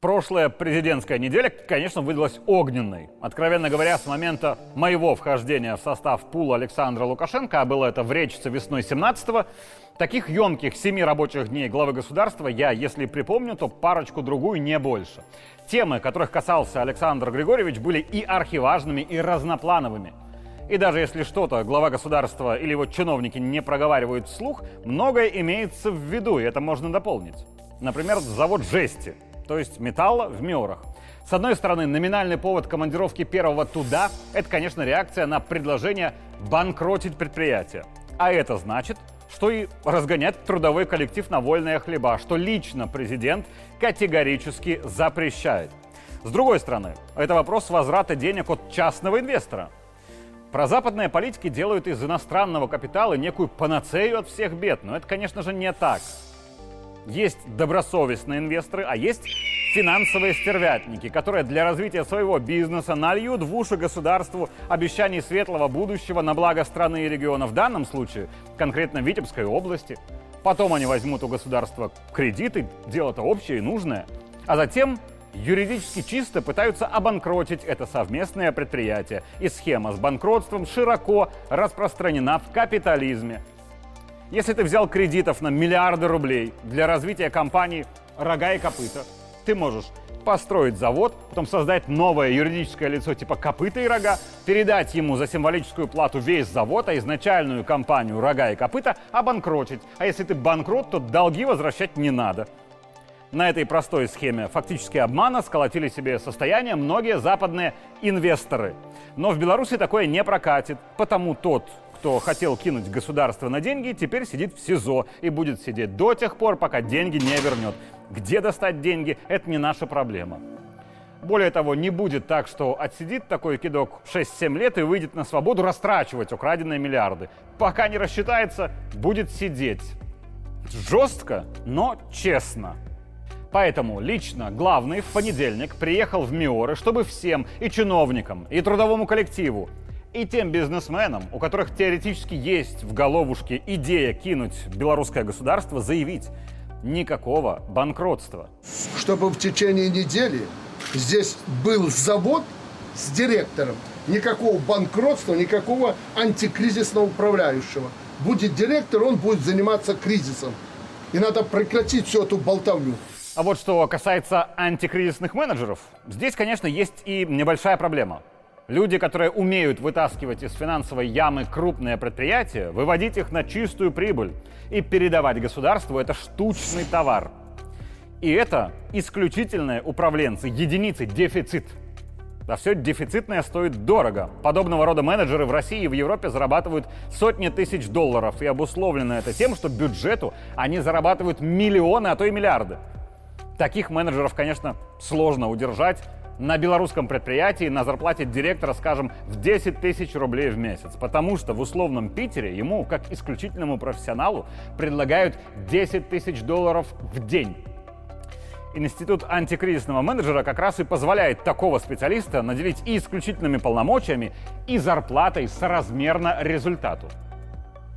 Прошлая президентская неделя, конечно, выдалась огненной. Откровенно говоря, с момента моего вхождения в состав пула Александра Лукашенко, а было это в Речице весной 17-го, таких емких семи рабочих дней главы государства я, если припомню, то парочку-другую не больше. Темы, которых касался Александр Григорьевич, были и архиважными, и разноплановыми. И даже если что-то глава государства или его чиновники не проговаривают вслух, многое имеется в виду, и это можно дополнить. Например, завод жести – то есть металла в Миорах. С одной стороны, номинальный повод командировки первого туда – это, конечно, реакция на предложение банкротить предприятие. А это значит, что и разгонять трудовой коллектив на вольные хлеба, что лично президент категорически запрещает. С другой стороны, это вопрос возврата денег от частного инвестора. Прозападные политики делают из иностранного капитала некую панацею от всех бед, но это, конечно же, не так. Есть добросовестные инвесторы, а есть финансовые стервятники, которые для развития своего бизнеса нальют в уши государству обещаний светлого будущего на благо страны и региона. В данном случае конкретно Витебской области. Потом они возьмут у государства кредиты, дело-то общее и нужное. А затем юридически чисто пытаются обанкротить это совместное предприятие. И схема с банкротством широко распространена в капитализме. Если ты взял кредитов на миллиарды рублей для развития компании «Рога и копыта», ты можешь построить завод, потом создать новое юридическое лицо типа «Копыта и рога», передать ему за символическую плату весь завод, а изначальную компанию «Рога и копыта» обанкротить. А если ты банкрот, то долги возвращать не надо. На этой простой схеме фактически обмана сколотили себе состояние многие западные инвесторы. Но в Беларуси такое не прокатит, потому тот, кто хотел кинуть государство на деньги, теперь сидит в СИЗО и будет сидеть до тех пор, пока деньги не вернет. Где достать деньги, это не наша проблема. Более того, не будет так, что отсидит такой кидок 6-7 лет и выйдет на свободу растрачивать украденные миллиарды. Пока не рассчитается, будет сидеть. Жестко, но честно. Поэтому лично главный в понедельник приехал в Миоры, чтобы всем, и чиновникам, и трудовому коллективу, и тем бизнесменам, у которых теоретически есть в головушке идея кинуть белорусское государство, заявить никакого банкротства. Чтобы в течение недели здесь был завод с директором, никакого банкротства, никакого антикризисного управляющего. Будет директор, он будет заниматься кризисом. И надо прекратить всю эту болтовню. А вот что касается антикризисных менеджеров, здесь, конечно, есть и небольшая проблема – Люди, которые умеют вытаскивать из финансовой ямы крупные предприятия, выводить их на чистую прибыль и передавать государству – это штучный товар. И это исключительные управленцы, единицы, дефицит. А все дефицитное стоит дорого. Подобного рода менеджеры в России и в Европе зарабатывают сотни тысяч долларов. И обусловлено это тем, что бюджету они зарабатывают миллионы, а то и миллиарды. Таких менеджеров, конечно, сложно удержать, на белорусском предприятии на зарплате директора, скажем, в 10 тысяч рублей в месяц. Потому что в условном Питере ему, как исключительному профессионалу, предлагают 10 тысяч долларов в день. Институт антикризисного менеджера как раз и позволяет такого специалиста наделить и исключительными полномочиями, и зарплатой соразмерно результату.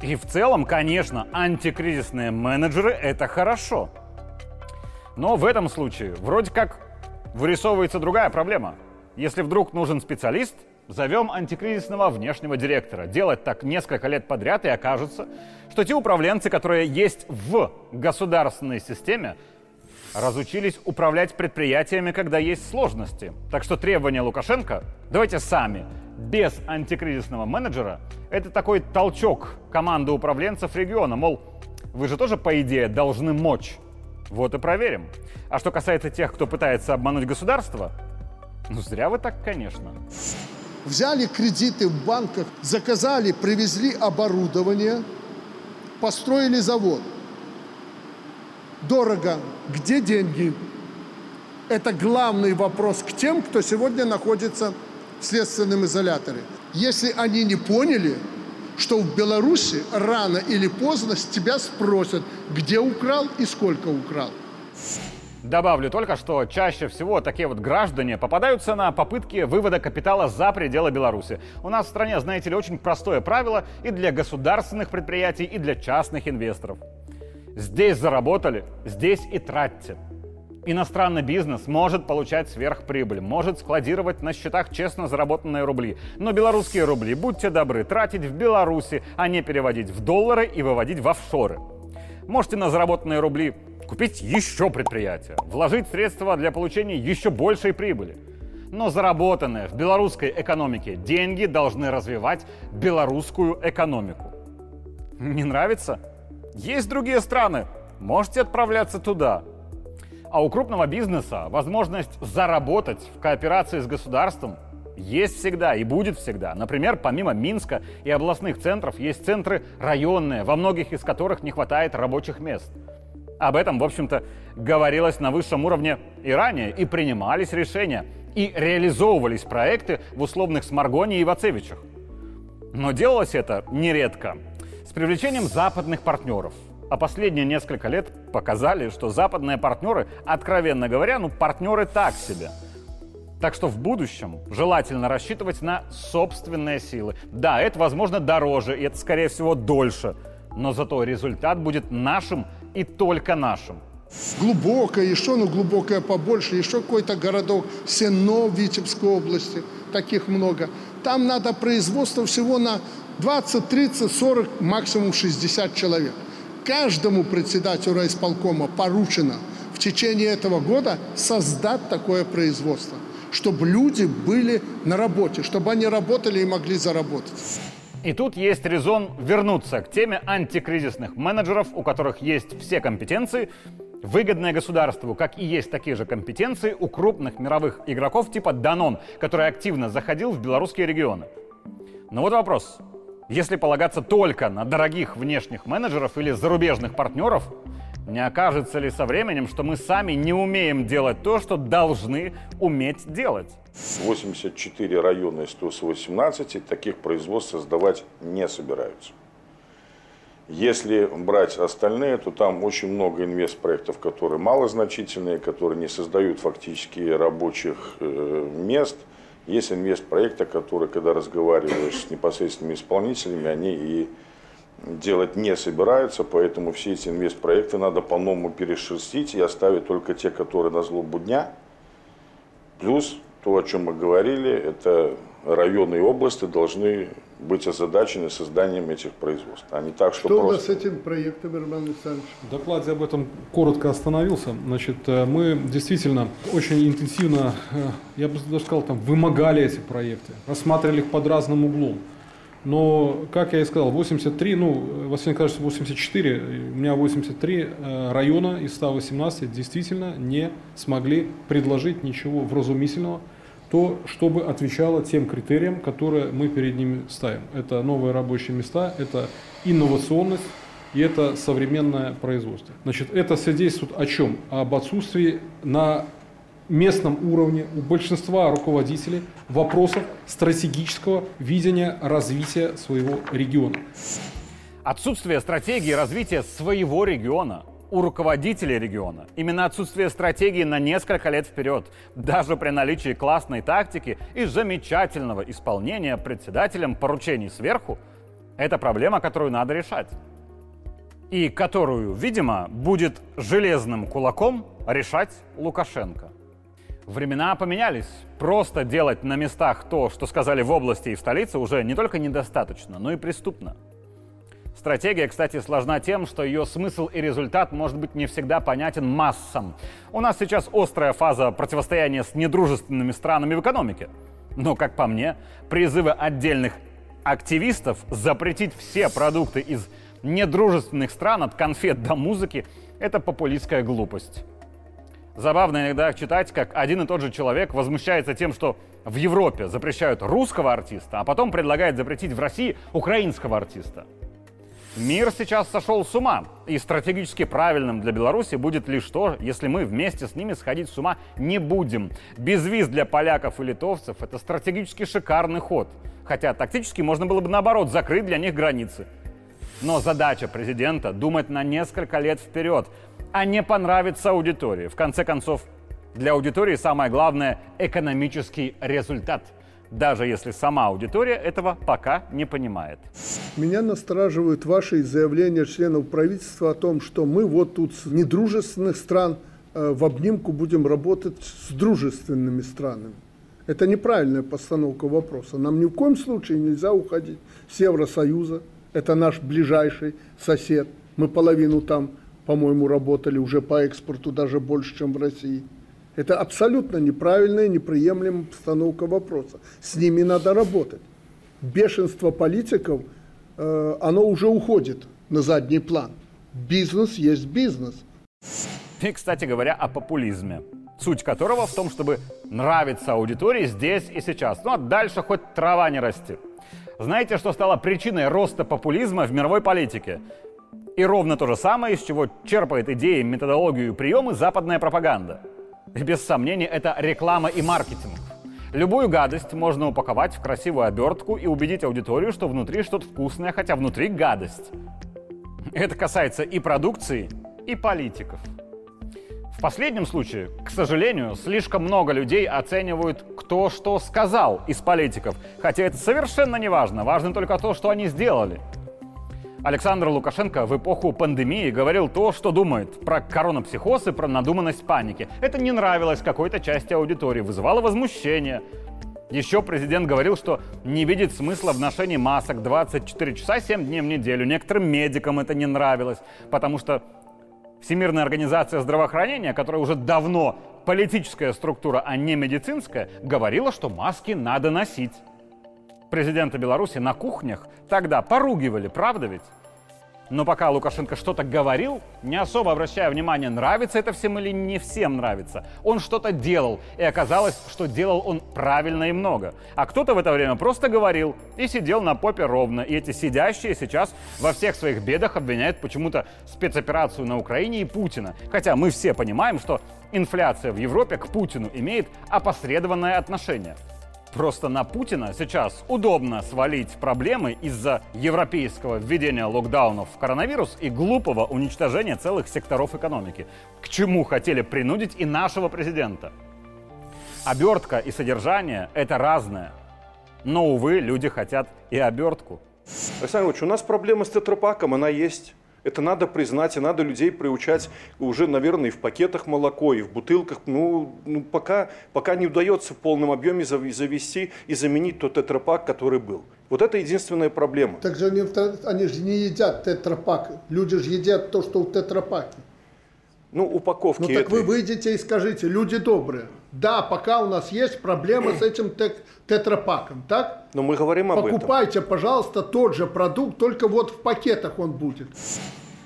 И в целом, конечно, антикризисные менеджеры – это хорошо. Но в этом случае вроде как вырисовывается другая проблема. Если вдруг нужен специалист, зовем антикризисного внешнего директора. Делать так несколько лет подряд, и окажется, что те управленцы, которые есть в государственной системе, разучились управлять предприятиями, когда есть сложности. Так что требования Лукашенко давайте сами, без антикризисного менеджера, это такой толчок команды управленцев региона, мол, вы же тоже, по идее, должны мочь вот и проверим. А что касается тех, кто пытается обмануть государство, ну зря вы так, конечно. Взяли кредиты в банках, заказали, привезли оборудование, построили завод. Дорого. Где деньги? Это главный вопрос к тем, кто сегодня находится в следственном изоляторе. Если они не поняли, что в Беларуси рано или поздно с тебя спросят, где украл и сколько украл. Добавлю только, что чаще всего такие вот граждане попадаются на попытки вывода капитала за пределы Беларуси. У нас в стране, знаете ли, очень простое правило и для государственных предприятий, и для частных инвесторов. Здесь заработали, здесь и тратьте. Иностранный бизнес может получать сверхприбыль, может складировать на счетах честно заработанные рубли. Но белорусские рубли, будьте добры, тратить в Беларуси, а не переводить в доллары и выводить в офшоры. Можете на заработанные рубли купить еще предприятие, вложить средства для получения еще большей прибыли. Но заработанные в белорусской экономике деньги должны развивать белорусскую экономику. Не нравится? Есть другие страны. Можете отправляться туда. А у крупного бизнеса возможность заработать в кооперации с государством есть всегда и будет всегда. Например, помимо Минска и областных центров есть центры районные, во многих из которых не хватает рабочих мест. Об этом, в общем-то, говорилось на высшем уровне и ранее, и принимались решения, и реализовывались проекты в условных Сморгоне и Вацевичах. Но делалось это нередко с привлечением западных партнеров – а последние несколько лет показали, что западные партнеры, откровенно говоря, ну партнеры так себе. Так что в будущем желательно рассчитывать на собственные силы. Да, это, возможно, дороже, и это, скорее всего, дольше. Но зато результат будет нашим и только нашим. Глубокое, еще, ну глубокое побольше, еще какой-то городок, Сено в Витебской области, таких много. Там надо производство всего на 20, 30, 40, максимум 60 человек каждому председателю райисполкома поручено в течение этого года создать такое производство, чтобы люди были на работе, чтобы они работали и могли заработать. И тут есть резон вернуться к теме антикризисных менеджеров, у которых есть все компетенции, выгодные государству, как и есть такие же компетенции у крупных мировых игроков типа Данон, который активно заходил в белорусские регионы. Но вот вопрос. Если полагаться только на дорогих внешних менеджеров или зарубежных партнеров, не окажется ли со временем, что мы сами не умеем делать то, что должны уметь делать? 84 района из 118 таких производств создавать не собираются. Если брать остальные, то там очень много инвестпроектов, которые малозначительные, которые не создают фактически рабочих э, мест – есть инвестпроекты, которые, когда разговариваешь с непосредственными исполнителями, они и делать не собираются, поэтому все эти инвестпроекты надо по-новому перешерстить и оставить только те, которые на злобу дня. Плюс то, о чем мы говорили, это районы и области должны быть озадачены созданием этих производств, а не так, что, что просто... Что у нас с этим проектом, Роман Александрович? В докладе об этом коротко остановился. Значит, э, мы действительно очень интенсивно, э, я бы даже сказал, там, вымогали эти проекты, рассматривали их под разным углом. Но, как я и сказал, 83, ну, Василий Николаевич 84, у меня 83 э, района из 118 действительно не смогли предложить ничего вразумительного, то, чтобы отвечало тем критериям, которые мы перед ними ставим. Это новые рабочие места, это инновационность и это современное производство. Значит, это свидетельствует о чем? Об отсутствии на местном уровне у большинства руководителей вопросов стратегического видения развития своего региона. Отсутствие стратегии развития своего региона у руководителей региона. Именно отсутствие стратегии на несколько лет вперед, даже при наличии классной тактики и замечательного исполнения председателем поручений сверху, это проблема, которую надо решать. И которую, видимо, будет железным кулаком решать Лукашенко. Времена поменялись. Просто делать на местах то, что сказали в области и в столице, уже не только недостаточно, но и преступно. Стратегия, кстати, сложна тем, что ее смысл и результат может быть не всегда понятен массам. У нас сейчас острая фаза противостояния с недружественными странами в экономике. Но, как по мне, призывы отдельных активистов запретить все продукты из недружественных стран от конфет до музыки – это популистская глупость. Забавно иногда читать, как один и тот же человек возмущается тем, что в Европе запрещают русского артиста, а потом предлагает запретить в России украинского артиста. Мир сейчас сошел с ума, и стратегически правильным для Беларуси будет лишь то, если мы вместе с ними сходить с ума не будем. Без виз для поляков и литовцев это стратегически шикарный ход. Хотя тактически можно было бы наоборот закрыть для них границы. Но задача президента думать на несколько лет вперед, а не понравиться аудитории. В конце концов, для аудитории самое главное – экономический результат – даже если сама аудитория этого пока не понимает. Меня настораживают ваши заявления членов правительства о том, что мы вот тут с недружественных стран э, в обнимку будем работать с дружественными странами. Это неправильная постановка вопроса. Нам ни в коем случае нельзя уходить с Евросоюза. Это наш ближайший сосед. Мы половину там, по-моему, работали уже по экспорту даже больше, чем в России. Это абсолютно неправильная, неприемлемая постановка вопроса. С ними надо работать. Бешенство политиков, э, оно уже уходит на задний план. Бизнес есть бизнес. И, кстати говоря, о популизме. Суть которого в том, чтобы нравиться аудитории здесь и сейчас. Ну а дальше хоть трава не расти. Знаете, что стало причиной роста популизма в мировой политике? И ровно то же самое, из чего черпает идеи, методологию и приемы западная пропаганда – без сомнения, это реклама и маркетинг. Любую гадость можно упаковать в красивую обертку и убедить аудиторию, что внутри что-то вкусное, хотя внутри гадость. Это касается и продукции, и политиков. В последнем случае, к сожалению, слишком много людей оценивают, кто что сказал из политиков, хотя это совершенно не важно, важно только то, что они сделали – Александр Лукашенко в эпоху пандемии говорил то, что думает про коронапсихоз и про надуманность паники. Это не нравилось какой-то части аудитории, вызывало возмущение. Еще президент говорил, что не видит смысла в ношении масок 24 часа 7 дней в неделю. Некоторым медикам это не нравилось, потому что Всемирная организация здравоохранения, которая уже давно политическая структура, а не медицинская, говорила, что маски надо носить президента Беларуси на кухнях тогда поругивали, правда ведь? Но пока Лукашенко что-то говорил, не особо обращая внимание, нравится это всем или не всем нравится, он что-то делал, и оказалось, что делал он правильно и много. А кто-то в это время просто говорил и сидел на попе ровно. И эти сидящие сейчас во всех своих бедах обвиняют почему-то спецоперацию на Украине и Путина. Хотя мы все понимаем, что инфляция в Европе к Путину имеет опосредованное отношение. Просто на Путина сейчас удобно свалить проблемы из-за европейского введения локдаунов в коронавирус и глупого уничтожения целых секторов экономики, к чему хотели принудить и нашего президента. Обертка и содержание – это разное. Но, увы, люди хотят и обертку. Александр Ильич, у нас проблема с тетрапаком, она есть. Это надо признать, и надо людей приучать уже, наверное, и в пакетах молоко, и в бутылках. Ну, ну пока, пока не удается в полном объеме завести и заменить тот тетрапак, который был. Вот это единственная проблема. Так же они, они же не едят тетрапак. Люди же едят то, что в тетрапаке. Ну, упаковки. Ну так этой... вы выйдете и скажите, люди добрые. Да, пока у нас есть проблема с этим тет тетрапаком, так? Но мы говорим об Покупайте, этом. пожалуйста, тот же продукт, только вот в пакетах он будет.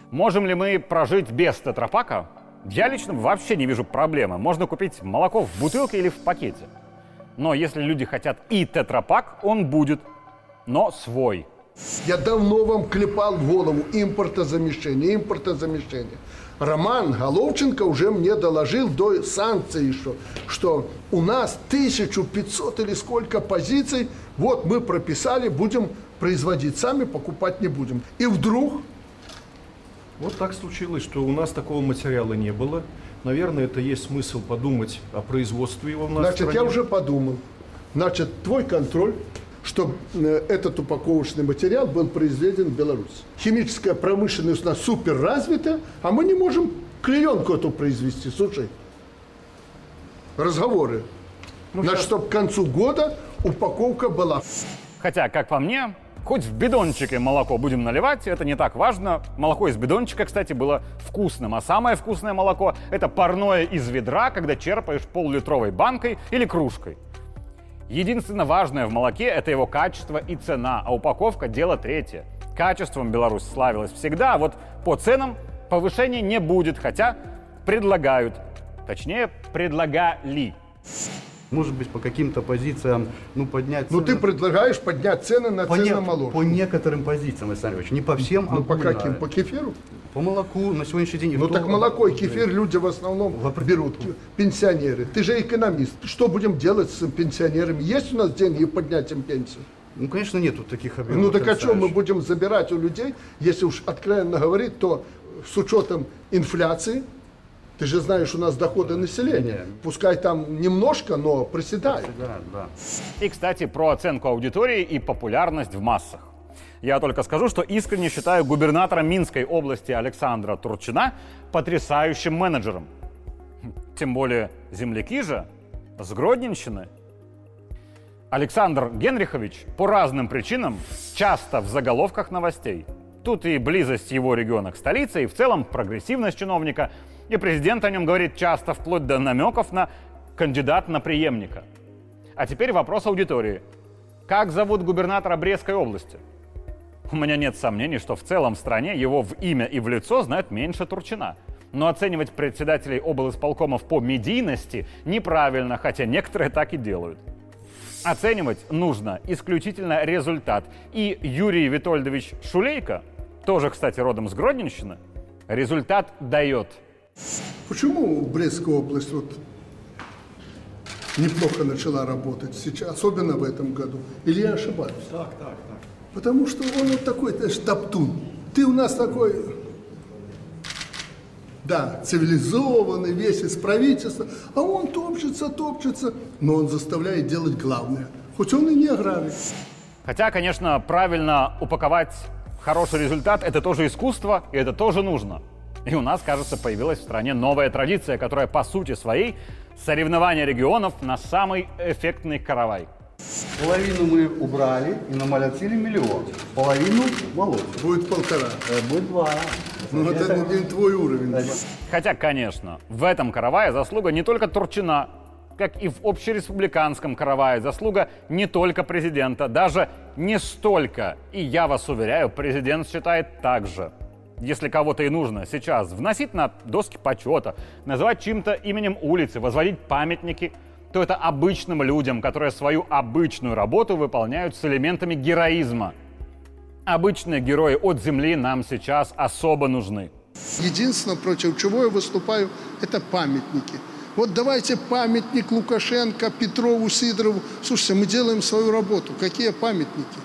Можем ли мы прожить без тетрапака? Я лично вообще не вижу проблемы. Можно купить молоко в бутылке или в пакете. Но если люди хотят и тетрапак, он будет, но свой. Я давно вам клепал в голову импортозамещение, импортозамещение. Роман Головченко уже мне доложил до санкций, что, что у нас 1500 или сколько позиций, вот мы прописали, будем производить сами, покупать не будем. И вдруг... Вот так случилось, что у нас такого материала не было. Наверное, это есть смысл подумать о производстве его в нашей Значит, стране. я уже подумал. Значит, твой контроль чтобы э, этот упаковочный материал был произведен в Беларуси. Химическая промышленность у нас супер развита, а мы не можем клеенку эту произвести. Слушай, разговоры. Ну, Значит, сейчас... чтобы к концу года упаковка была. Хотя, как по мне, хоть в бидончике молоко будем наливать, это не так важно. Молоко из бидончика, кстати, было вкусным. А самое вкусное молоко – это парное из ведра, когда черпаешь пол-литровой банкой или кружкой. Единственное важное в молоке – это его качество и цена, а упаковка – дело третье. Качеством Беларусь славилась всегда, а вот по ценам повышения не будет, хотя предлагают. Точнее, предлагали. Может быть, по каким-то позициям, ну, поднять Ну, цены. ты предлагаешь поднять цены на по, цены не- по некоторым позициям, Александр Ильич, не по всем, а Ну, по каким? По кефиру? По молоку на сегодняшний день. Ну, так молоко и кефир люди в основном берут, пенсионеры. Ты же экономист. Что будем делать с пенсионерами? Есть у нас деньги поднять им пенсию? Ну, конечно, нету таких объемов. Ну, так о чем мы будем забирать у людей, если уж откровенно говорить, то с учетом инфляции, ты же знаешь, у нас доходы населения. Пускай там немножко, но приседает. Да, да. И, кстати, про оценку аудитории и популярность в массах. Я только скажу, что искренне считаю губернатора Минской области Александра Турчина потрясающим менеджером. Тем более земляки же с Гродненщины. Александр Генрихович по разным причинам часто в заголовках новостей. Тут и близость его региона к столице, и в целом прогрессивность чиновника. И президент о нем говорит часто, вплоть до намеков на кандидат на преемника. А теперь вопрос аудитории. Как зовут губернатора Брестской области? У меня нет сомнений, что в целом стране его в имя и в лицо знают меньше Турчина. Но оценивать председателей облсполкомов по медийности неправильно, хотя некоторые так и делают. Оценивать нужно исключительно результат. И Юрий Витольдович Шулейко, тоже, кстати, родом с Гродненщины, результат дает. Почему Брестская область вот неплохо начала работать сейчас, особенно в этом году? Или я ошибаюсь? Так, так, так. Потому что он вот такой, знаешь, топтун. Ты у нас такой, да, цивилизованный, весь из правительства, а он топчется, топчется, но он заставляет делать главное. Хоть он и не аграрий. Хотя, конечно, правильно упаковать хороший результат – это тоже искусство, и это тоже нужно. И у нас, кажется, появилась в стране новая традиция, которая по сути своей – соревнование регионов на самый эффектный каравай. Половину мы убрали и намолотили миллион. Половину молотим. Будет полтора. Э, Будет два. Ну, вот это не твой уровень. Хотя, конечно, в этом каравае заслуга не только Турчина, как и в общереспубликанском каравае заслуга не только президента, даже не столько. И я вас уверяю, президент считает так же. Если кого-то и нужно сейчас вносить на доски почета, называть чьим-то именем улицы, возводить памятники, то это обычным людям, которые свою обычную работу выполняют с элементами героизма. Обычные герои от земли нам сейчас особо нужны. Единственное, против чего я выступаю, это памятники. Вот давайте памятник Лукашенко, Петрову, Сидорову. Слушайте, мы делаем свою работу. Какие памятники?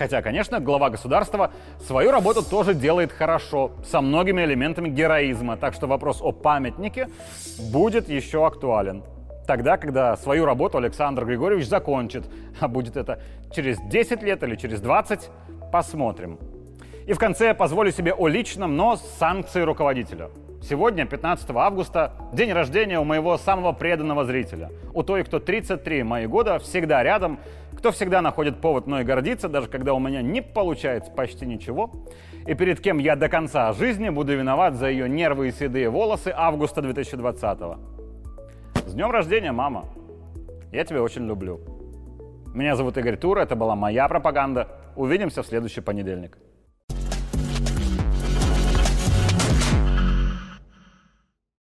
Хотя, конечно, глава государства свою работу тоже делает хорошо, со многими элементами героизма, так что вопрос о памятнике будет еще актуален. Тогда, когда свою работу Александр Григорьевич закончит, а будет это через 10 лет или через 20, посмотрим. И в конце позволю себе о личном, но с санкцией руководителя. Сегодня, 15 августа, день рождения у моего самого преданного зрителя. У той, кто 33 мои года, всегда рядом, кто всегда находит повод мной гордиться, даже когда у меня не получается почти ничего, и перед кем я до конца жизни буду виноват за ее нервы и седые волосы августа 2020 -го. С днем рождения, мама! Я тебя очень люблю. Меня зовут Игорь Тура, это была моя пропаганда. Увидимся в следующий понедельник.